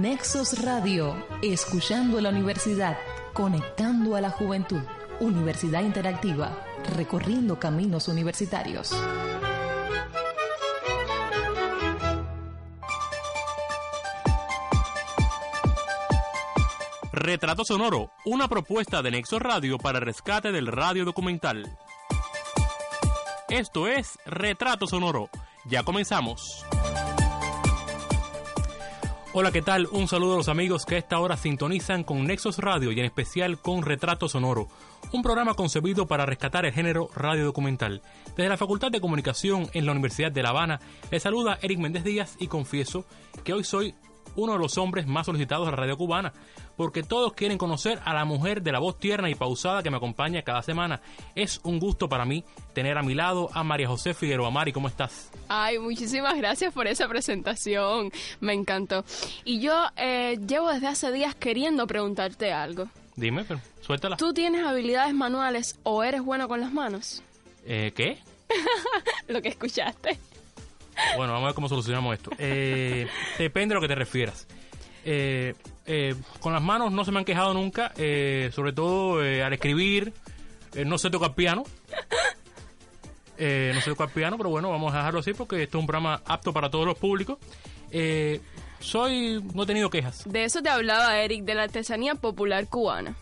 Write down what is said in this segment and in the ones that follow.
Nexos Radio, escuchando a la universidad, conectando a la juventud. Universidad Interactiva, recorriendo caminos universitarios. Retrato Sonoro, una propuesta de Nexos Radio para rescate del radio documental. Esto es Retrato Sonoro. Ya comenzamos. Hola, ¿qué tal? Un saludo a los amigos que a esta hora sintonizan con Nexos Radio y en especial con Retrato Sonoro, un programa concebido para rescatar el género radio documental. Desde la Facultad de Comunicación en la Universidad de La Habana, les saluda Eric Méndez Díaz y confieso que hoy soy uno de los hombres más solicitados de la radio cubana, porque todos quieren conocer a la mujer de la voz tierna y pausada que me acompaña cada semana. Es un gusto para mí tener a mi lado a María José Figueroa. Mari, ¿cómo estás? Ay, muchísimas gracias por esa presentación, me encantó. Y yo eh, llevo desde hace días queriendo preguntarte algo. Dime, pero suéltala. ¿Tú tienes habilidades manuales o eres bueno con las manos? Eh, ¿Qué? Lo que escuchaste. Bueno, vamos a ver cómo solucionamos esto. Eh, depende de lo que te refieras. Eh, eh, con las manos no se me han quejado nunca, eh, sobre todo al escribir. no sé tocar piano. No sé tocar piano, pero bueno, vamos a dejarlo así porque esto es un programa apto para todos los públicos. Soy, no he tenido quejas. De eso te hablaba Eric, de la artesanía popular cubana.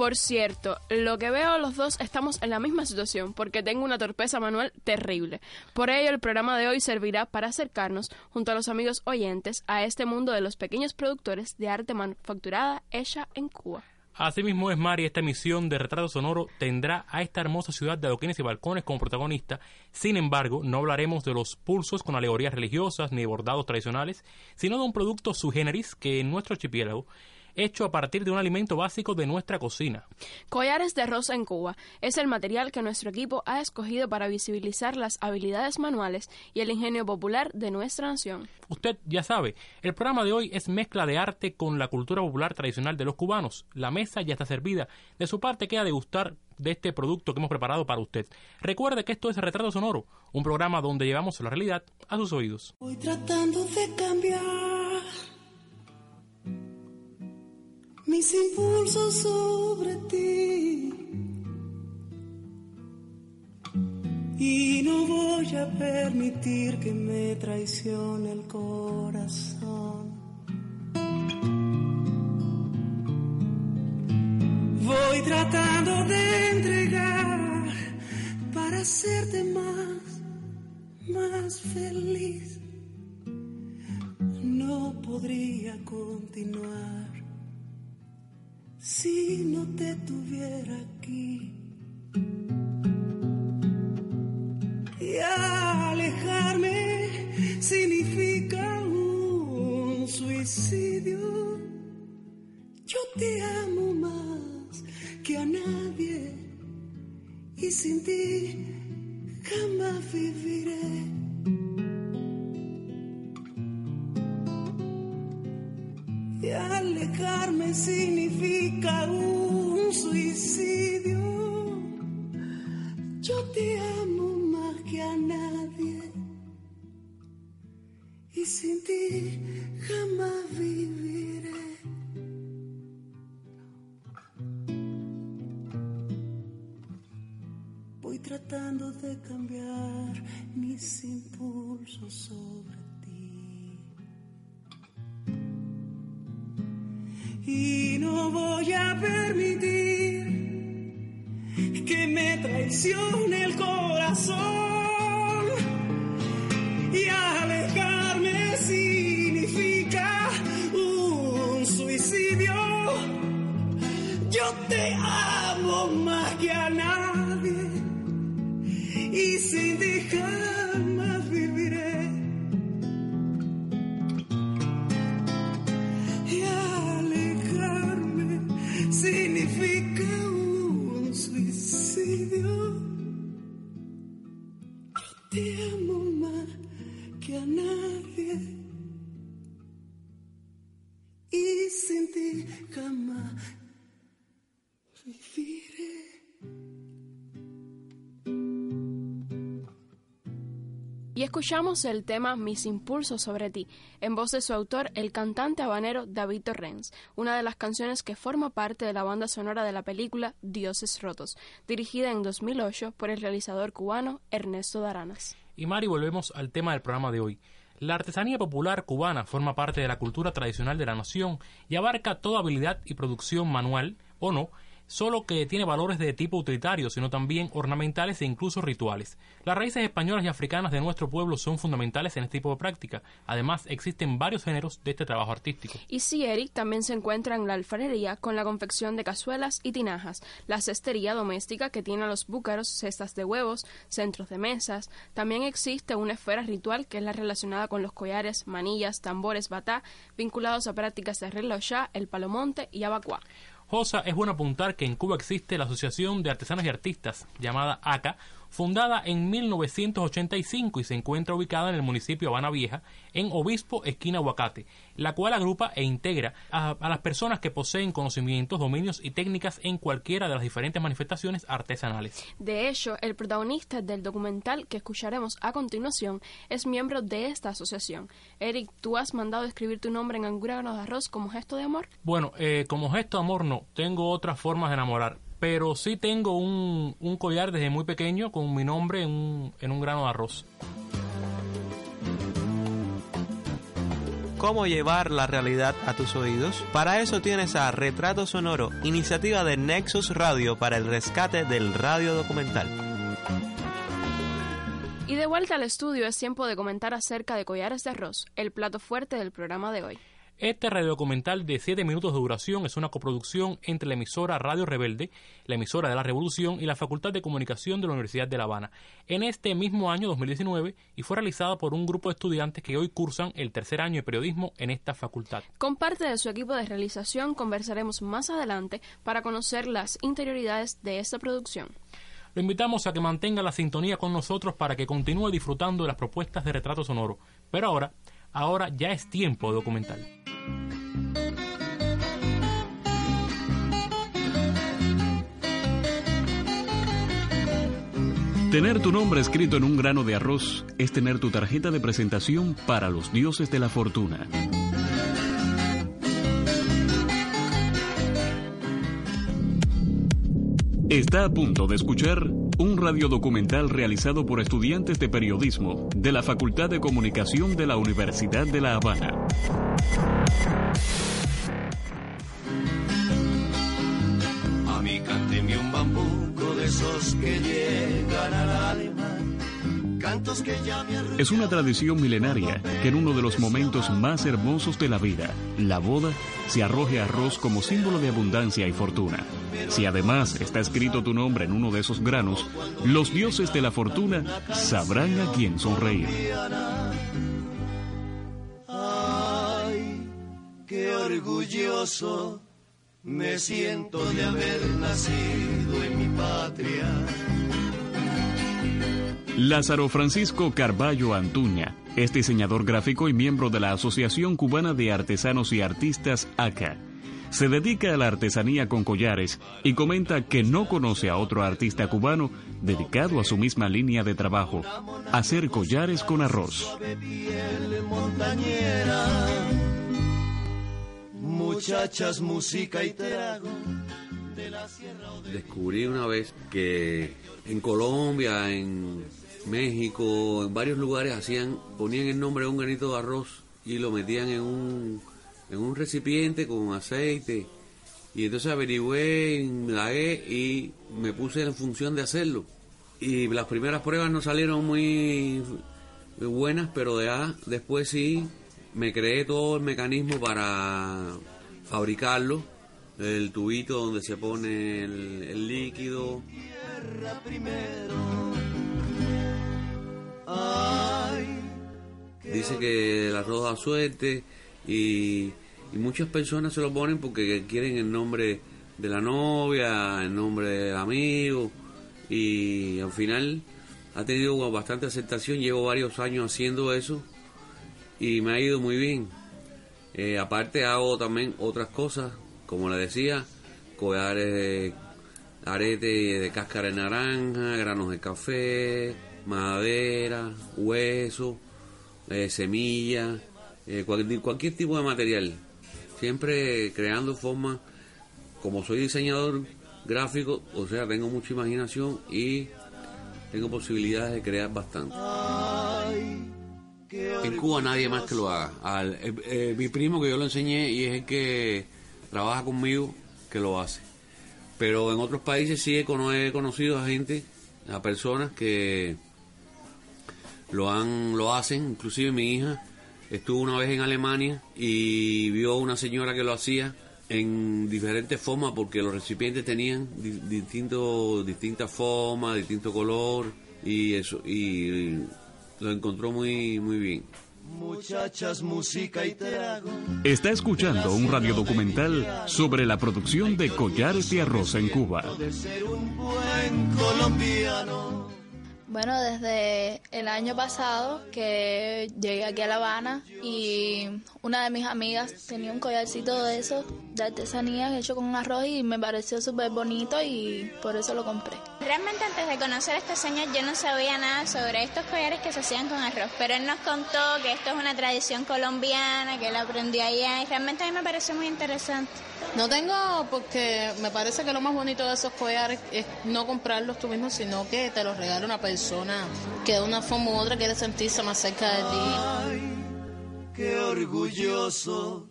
Por cierto, lo que veo los dos estamos en la misma situación porque tengo una torpeza manual terrible. Por ello el programa de hoy servirá para acercarnos junto a los amigos oyentes a este mundo de los pequeños productores de arte manufacturada hecha en Cuba. Asimismo es Mari, esta emisión de Retrato Sonoro tendrá a esta hermosa ciudad de adoquines y balcones como protagonista. Sin embargo, no hablaremos de los pulsos con alegorías religiosas ni bordados tradicionales, sino de un producto su generis que en nuestro archipiélago hecho a partir de un alimento básico de nuestra cocina. Collares de rosa en Cuba es el material que nuestro equipo ha escogido para visibilizar las habilidades manuales y el ingenio popular de nuestra nación. Usted ya sabe, el programa de hoy es mezcla de arte con la cultura popular tradicional de los cubanos. La mesa ya está servida. De su parte queda degustar de este producto que hemos preparado para usted. Recuerde que esto es Retrato Sonoro, un programa donde llevamos la realidad a sus oídos. Voy tratando de cambiar mis impulsos sobre ti y no voy a permitir que me traicione el corazón. Voy tratando de entregar para hacerte más, más feliz. No podría continuar si no te tuviera aquí. Y alejarme significa un suicidio. Yo te amo más que a nadie y sin ti jamás viviré. Alejarme significa un suicidio. Yo te amo más que a nadie. Y sin ti jamás viviré. Voy tratando de cambiar mis impulsos sobre ti. Y no voy a permitir que me traicione el corazón y escuchamos el tema Mis impulsos sobre ti, en voz de su autor, el cantante habanero David Torrens, una de las canciones que forma parte de la banda sonora de la película Dioses Rotos, dirigida en 2008 por el realizador cubano Ernesto Daranas. Y Mari, volvemos al tema del programa de hoy. La artesanía popular cubana forma parte de la cultura tradicional de la nación y abarca toda habilidad y producción manual o no solo que tiene valores de tipo utilitario, sino también ornamentales e incluso rituales. Las raíces españolas y africanas de nuestro pueblo son fundamentales en este tipo de práctica. Además, existen varios géneros de este trabajo artístico. Y sí, Eric también se encuentra en la alfarería con la confección de cazuelas y tinajas, la cestería doméstica que tiene los búcaros, cestas de huevos, centros de mesas. También existe una esfera ritual que es la relacionada con los collares, manillas, tambores, batá, vinculados a prácticas de relojá, el palomonte y abacuá. Josa, es bueno apuntar que en Cuba existe la Asociación de Artesanos y Artistas, llamada ACA, fundada en 1985 y se encuentra ubicada en el municipio Habana Vieja, en Obispo, esquina Aguacate, la cual agrupa e integra a, las personas que poseen conocimientos, dominios y técnicas en cualquiera de las diferentes manifestaciones artesanales. De hecho, el protagonista del documental que escucharemos a continuación es miembro de esta asociación. Eric, ¿tú has mandado escribir tu nombre en un grano de arroz como gesto de amor? Bueno, eh, como gesto de amor no, tengo otras formas de enamorar pero sí tengo un, un collar desde muy pequeño con mi nombre en un, en un grano de arroz. cómo llevar la realidad a tus oídos? Para eso tienes a Retrato Sonoro, iniciativa de Nexus Radio para el rescate del radio documental. Y de vuelta al estudio es tiempo de comentar acerca de collares de arroz, el plato fuerte del programa de hoy. Este radiodocumental de 7 minutos de duración es una coproducción entre la emisora Radio Rebelde, la emisora de la Revolución y la Facultad de Comunicación de la Universidad de La Habana, en este mismo año 2019 y fue realizada por un grupo de estudiantes que hoy cursan el tercer año de periodismo en esta facultad. Con parte de su equipo de realización conversaremos más adelante para conocer las interioridades de esta producción. Lo invitamos a que mantenga la sintonía con nosotros para que continúe disfrutando de las propuestas de retrato sonoro. Pero ahora, ahora ya es tiempo documental. Tener tu nombre escrito en un grano de arroz es tener tu tarjeta de presentación para los dioses de la fortuna. Está a punto de escuchar un radiodocumental realizado por estudiantes de periodismo de la Facultad de Comunicación de la Universidad de La Habana. A mí cánteme un bambuco de esos que llegan al alma. Es una tradición milenaria que en uno de los momentos más hermosos de la vida, la boda, se arroje arroz como símbolo de abundancia y fortuna. Si además está escrito tu nombre en uno de esos granos, los dioses de la fortuna sabrán a quién sonreír. Ay, qué orgulloso me siento de haber nacido en mi patria. Lázaro Francisco Carballo Antuña es diseñador gráfico y miembro de la Asociación Cubana de Artesanos y Artistas ACA. Se dedica a la artesanía con collares y comenta que no conoce a otro artista cubano dedicado a su misma línea de trabajo, hacer collares con arroz. Muchachas, música y trago. Descubrí una vez que en Colombia, en México, en varios lugares hacían, ponían el nombre de un granito de arroz y lo metían en un, en un recipiente con aceite. Y entonces averigüé, indagué y me puse en función de hacerlo. Y las primeras pruebas no salieron muy buenas, pero de después sí me creé todo el mecanismo para fabricarlo. El tubito donde se pone el, líquido. Dice que el arroz da suerte y, muchas personas se lo ponen porque quieren el nombre de la novia, el nombre del amigo y al final ha tenido bastante aceptación. Llevo varios años haciendo eso y me ha ido muy bien. Eh, aparte hago también otras cosas, como le decía, collares de arete de cáscara de naranja, granos de café, madera, hueso, eh, semilla, eh, cualquier, tipo de material. Siempre creando formas, como soy diseñador gráfico, o sea, tengo mucha imaginación y tengo posibilidades de crear bastante. En Cuba nadie más que lo haga. Eh, eh, mi primo que yo lo enseñé y es el que trabaja conmigo que lo hace. Pero en otros países sí he, he conocido a gente, a personas que lo han lo hacen, inclusive mi hija estuvo una vez en Alemania y vio a una señora que lo hacía en diferentes formas porque los recipientes tenían di- distinto, distintas formas, distinto color y eso y lo encontró muy muy bien. Muchachas, música y trago. Está escuchando un radiodocumental sobre la producción de collares de arroz en Cuba. De ser un buen colombiano. Bueno, desde el año pasado que llegué aquí a La Habana y una de mis amigas tenía un collarcito de esos de artesanía hecho con arroz y me pareció súper bonito y por eso lo compré. Realmente antes de conocer a este señor yo no sabía nada sobre estos collares que se hacían con arroz, pero él nos contó que esto es una tradición colombiana, que él aprendió allá y realmente a mí me pareció muy interesante. No tengo porque me parece que lo más bonito de esos collares es no comprarlos tú mismo, sino que te los regala una persona que de una forma u otra quiere sentirse más cerca de ti. Qué orgulloso.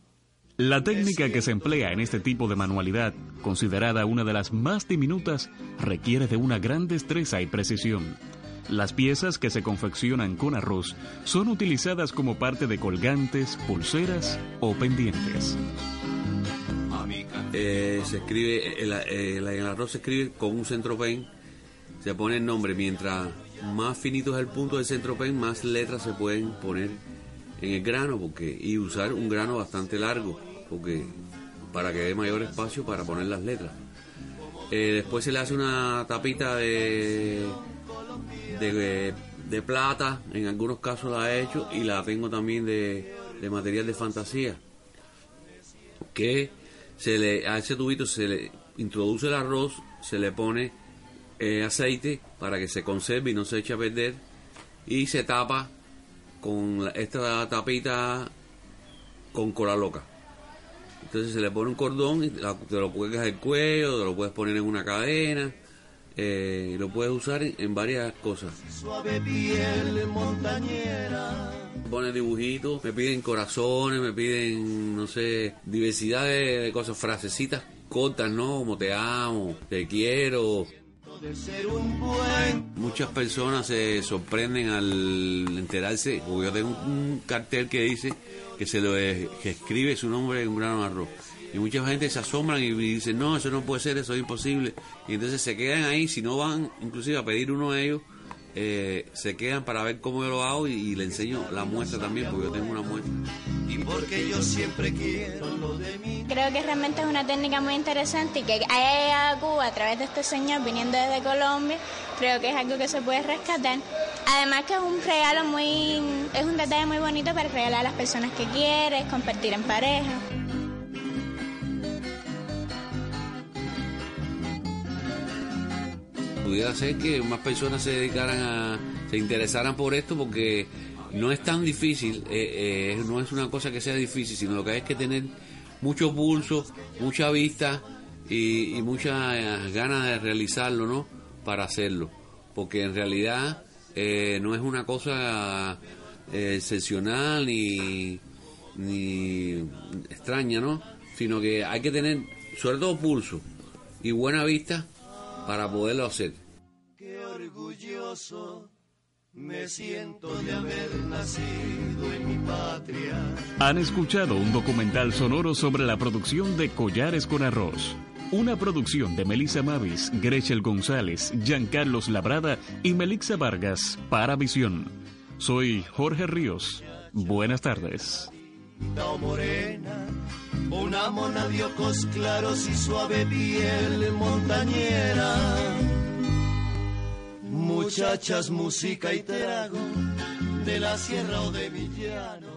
La técnica que se emplea en este tipo de manualidad, considerada una de las más diminutas, requiere de una gran destreza y precisión. Las piezas que se confeccionan con arroz son utilizadas como parte de colgantes, pulseras o pendientes. Eh, se escribe, el, el- el arroz se escribe con un centropen, se pone el nombre, mientras más finito es el punto del centropen, más letras se pueden poner en el grano, porque y usar un grano bastante largo, porque para que dé mayor espacio para poner las letras. Eh, después se le hace una tapita de, de, plata, en algunos casos la he hecho, y la tengo también de, de material de fantasía que se le a ese tubito se le introduce el arroz, se le pone eh, aceite para que se conserve y no se eche a perder y se tapa con esta tapita con cola loca. Entonces se le pone un cordón y te lo cuelgas al cuello, te lo puedes poner en una cadena, eh, lo puedes usar en, varias cosas. Suave piel montañera. Ponen dibujitos, me piden corazones, me piden, no sé, diversidad de, de cosas, frasecitas cortas, ¿no? Como te amo, te quiero. De ser un buen Muchas personas se sorprenden al enterarse, porque yo tengo un cartel que dice que se lo que escribe su nombre en un grano de arroz. Y mucha gente se asombran y dicen, no, eso no puede ser, eso es imposible. Y entonces se quedan ahí, si no van inclusive a pedir uno de ellos, eh, se quedan para ver cómo yo lo hago y, y le enseño la muestra también, porque yo tengo una muestra. y porque yo siempre quiero lo de mí. Creo que realmente es una técnica muy interesante y que haya llegado a Cuba a través de este señor viniendo desde Colombia, creo que es algo que se puede rescatar. Además que es un regalo muy, es un detalle muy bonito para regalar a las personas que quieres, compartir en pareja. Pudiera ser que más personas se dedicaran a, se interesaran por esto porque no es tan difícil, eh, eh, no es una cosa que sea difícil, sino lo que hay que tener mucho pulso, mucha vista y, y muchas eh, ganas de realizarlo, ¿no? Para hacerlo, porque en realidad no es una cosa excepcional ni, ni extraña, ¿no? Sino que hay que tener, sobre todo pulso y buena vista para poderlo hacer. Orgulloso me siento de haber nacido en mi patria. Han escuchado un documental sonoro sobre la producción de collares con arroz. Una producción de Melissa Mavis, Grechel González, Giancarlos Labrada y Melixa Vargas para Visión. Soy Jorge Ríos. Buenas tardes. Morena, una mona de ojos claros y suave piel montañera. Muchachas, música y trago de la sierra o de Villano.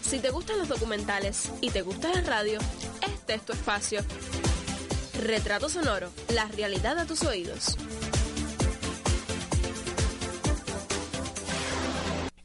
Si te gustan los documentales y te gusta la radio, este es tu espacio. Retrato sonoro, la realidad a tus oídos.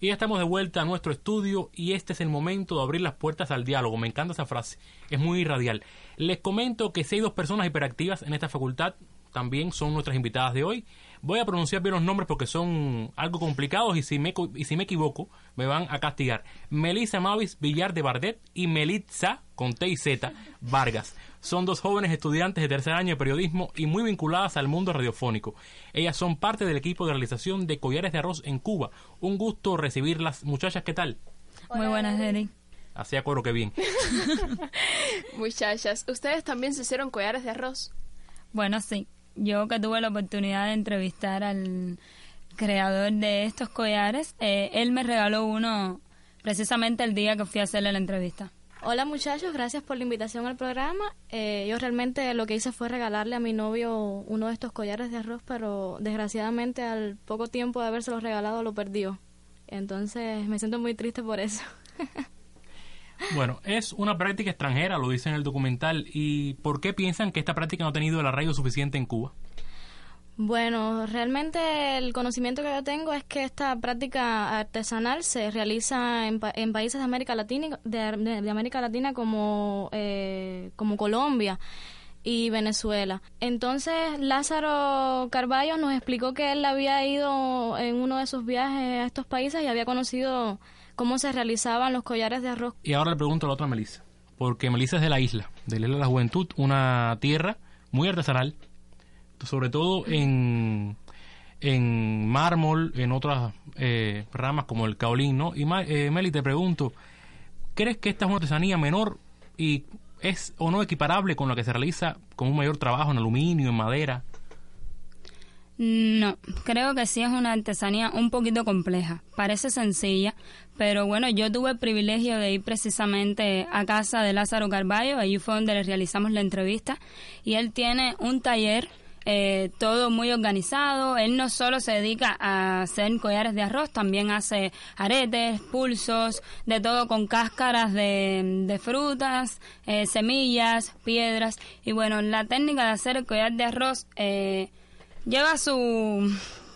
Y ya estamos de vuelta a nuestro estudio y este es el momento de abrir las puertas al diálogo. Me encanta esa frase, es muy irradial. Les comento que si hay dos personas hiperactivas en esta facultad, también son nuestras invitadas de hoy. Voy a pronunciar bien los nombres porque son algo complicados y si me, y si me equivoco me van a castigar. Melissa Mavis Villar de Bardet y Melitza, con T y Z, Vargas. Son dos jóvenes estudiantes de tercer año de periodismo y muy vinculadas al mundo radiofónico. Ellas son parte del equipo de realización de Collares de Arroz en Cuba. Un gusto recibirlas. Muchachas, ¿qué tal? Muy buenas, Eric. Así acuerdo que bien. Muchachas, ¿ustedes también se hicieron collares de arroz? Bueno, sí. Yo que tuve la oportunidad de entrevistar al creador de estos collares, eh, él me regaló uno precisamente el día que fui a hacerle la entrevista. Hola muchachos, gracias por la invitación al programa. Eh, yo realmente lo que hice fue regalarle a mi novio uno de estos collares de arroz, pero desgraciadamente al poco tiempo de habérselo regalado lo perdió. Entonces me siento muy triste por eso. bueno, es una práctica extranjera, lo dice en el documental. ¿Y por qué piensan que esta práctica no ha tenido el arraigo suficiente en Cuba? Bueno, realmente el conocimiento que yo tengo es que esta práctica artesanal se realiza en, en países de América Latina, de, América Latina como, eh, como Colombia y Venezuela. Entonces Lázaro Carballo nos explicó que él había ido en uno de sus viajes a estos países y había conocido cómo se realizaban los collares de arroz. Y ahora le pregunto a la otra Melissa, porque Melissa es de la isla, de la isla de la Juventud, una tierra muy artesanal, sobre todo en, en mármol, en otras eh, ramas como el caolín, ¿no? Y eh, Meli, te pregunto, ¿crees que esta es una artesanía menor y es o no equiparable con la que se realiza con un mayor trabajo en aluminio, en madera? No, creo que sí es una artesanía un poquito compleja. Parece sencilla, pero bueno, yo tuve el privilegio de ir precisamente a casa de Lázaro Carballo, allí fue donde le realizamos la entrevista, y él tiene un taller eh, todo muy organizado. Él no solo se dedica a hacer collares de arroz, también hace aretes, pulsos, de todo con cáscaras de, frutas, eh, semillas, piedras. Y bueno, la técnica de hacer el collar de arroz eh, lleva su,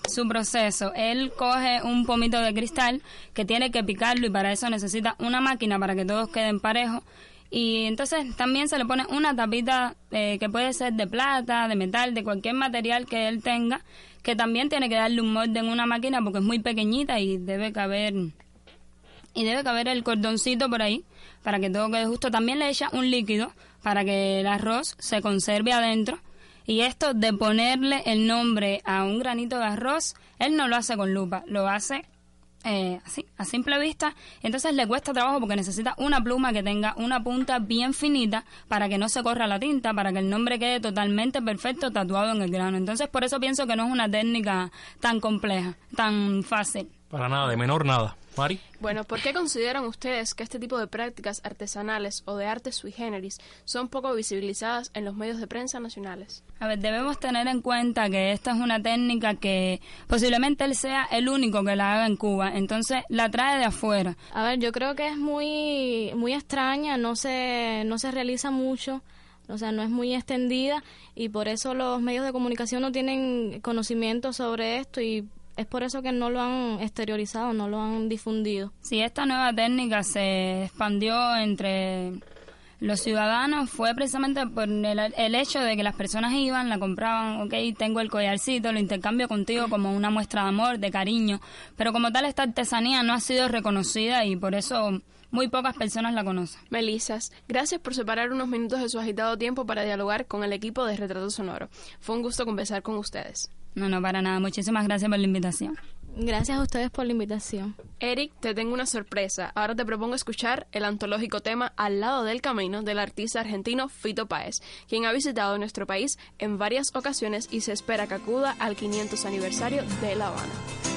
su proceso. Él coge un pomito de cristal que tiene que picarlo y para eso necesita una máquina para que todos queden parejos y entonces también se le pone una tapita eh, que puede ser de plata, de metal, de cualquier material que él tenga, que también tiene que darle un molde en una máquina porque es muy pequeñita y debe caber y debe caber el cordoncito por ahí para que todo quede justo. También le echa un líquido para que el arroz se conserve adentro. Y esto de ponerle el nombre a un granito de arroz, él no lo hace con lupa, lo hace eh, así, a simple vista, entonces le cuesta trabajo porque necesita una pluma que tenga una punta bien finita para que no se corra la tinta, para que el nombre quede totalmente perfecto tatuado en el grano. Entonces por eso pienso que no es una técnica tan compleja, tan fácil. Para nada, de menor nada. Bueno, ¿por qué consideran ustedes que este tipo de prácticas artesanales o de arte sui generis son poco visibilizadas en los medios de prensa nacionales? A ver, debemos tener en cuenta que esta es una técnica que posiblemente él sea el único que la haga en Cuba, entonces la trae de afuera. A ver, yo creo que es muy muy extraña, no se no se realiza mucho o sea, no es muy extendida y por eso los medios de comunicación no tienen conocimiento sobre esto y es por eso que no lo han exteriorizado, no lo han difundido. Si esta nueva técnica se expandió entre los ciudadanos fue precisamente por el, hecho de que las personas iban, la compraban, ok, tengo el collarcito, lo intercambio contigo como una muestra de amor, de cariño, pero como tal esta artesanía no ha sido reconocida y por eso muy pocas personas la conocen. Melisas, gracias por separar unos minutos de su agitado tiempo para dialogar con el equipo de Retrato Sonoro. Fue un gusto conversar con ustedes. No, no, para nada. Muchísimas gracias por la invitación. Gracias a ustedes por la invitación. Eric, te tengo una sorpresa. Ahora te propongo escuchar el antológico tema Al lado del camino del artista argentino Fito Páez, quien ha visitado nuestro país en varias ocasiones y se espera que acuda al 500 aniversario de La Habana.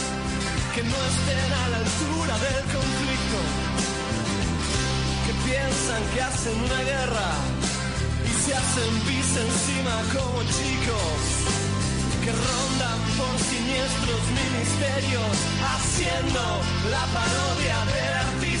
que no estén a la altura del conflicto, que piensan que hacen una guerra y se hacen pis encima como chicos que rondan por siniestros ministerios haciendo la parodia del artista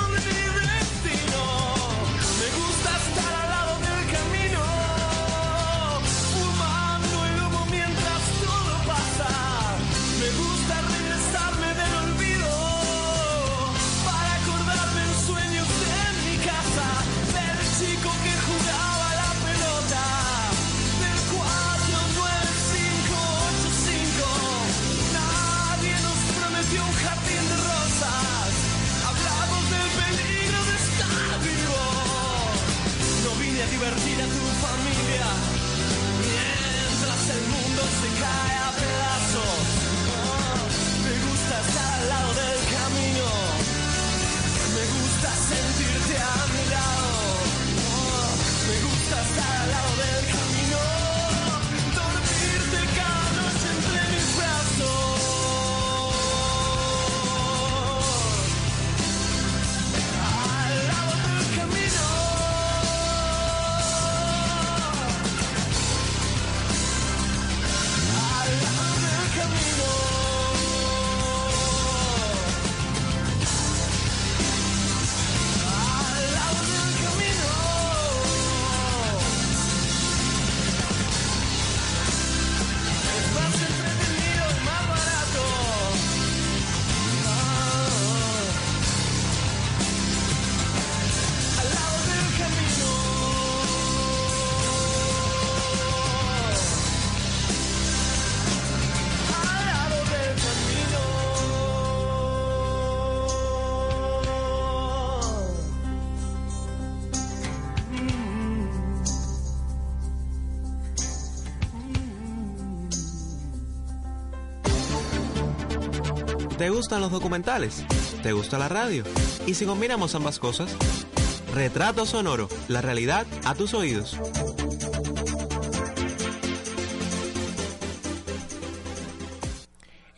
divertir a tu familia. Mientras el mundo se cae a pedazos, gustan los documentales? ¿Te gusta la radio? ¿Y si combinamos ambas cosas? Retrato Sonoro, la realidad a tus oídos.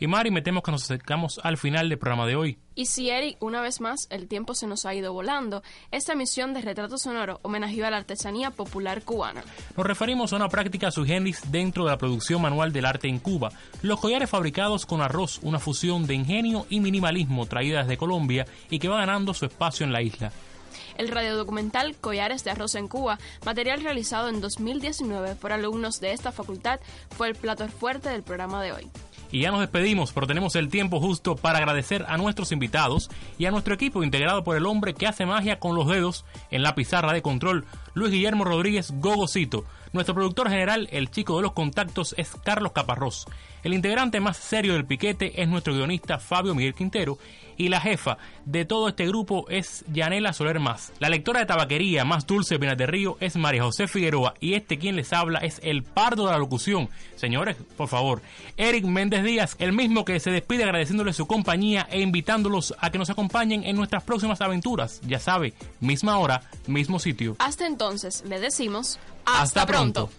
Y Mari, me temo que nos acercamos al final del programa de hoy. Y si Eric, una vez más, el tiempo se nos ha ido volando, esta emisión de Retrato Sonoro homenajeó a la artesanía popular cubana. Nos referimos a una práctica sui generis dentro de la producción manual del arte en Cuba. Los collares fabricados con arroz, una fusión de ingenio y minimalismo traída desde Colombia y que va ganando su espacio en la isla. El radiodocumental Collares de Arroz en Cuba, material realizado en 2019 por alumnos de esta facultad, fue el plato fuerte del programa de hoy. Y ya nos despedimos, pero tenemos el tiempo justo para agradecer a nuestros invitados y a nuestro equipo integrado por el hombre que hace magia con los dedos en la pizarra de control, Luis Guillermo Rodríguez Gogocito. Nuestro productor general, el chico de los contactos, es Carlos Caparrós. El integrante más serio del piquete es nuestro guionista Fabio Miguel Quintero y la jefa de todo este grupo es Yanela Soler Más. La lectora de tabaquería más dulce de de Río es María José Figueroa y este quien les habla es el pardo de la locución. Señores, por favor, Eric Méndez Díaz, el mismo que se despide agradeciéndole su compañía e invitándolos a que nos acompañen en nuestras próximas aventuras. Ya sabe, misma hora, mismo sitio. Hasta entonces, le decimos hasta, pronto.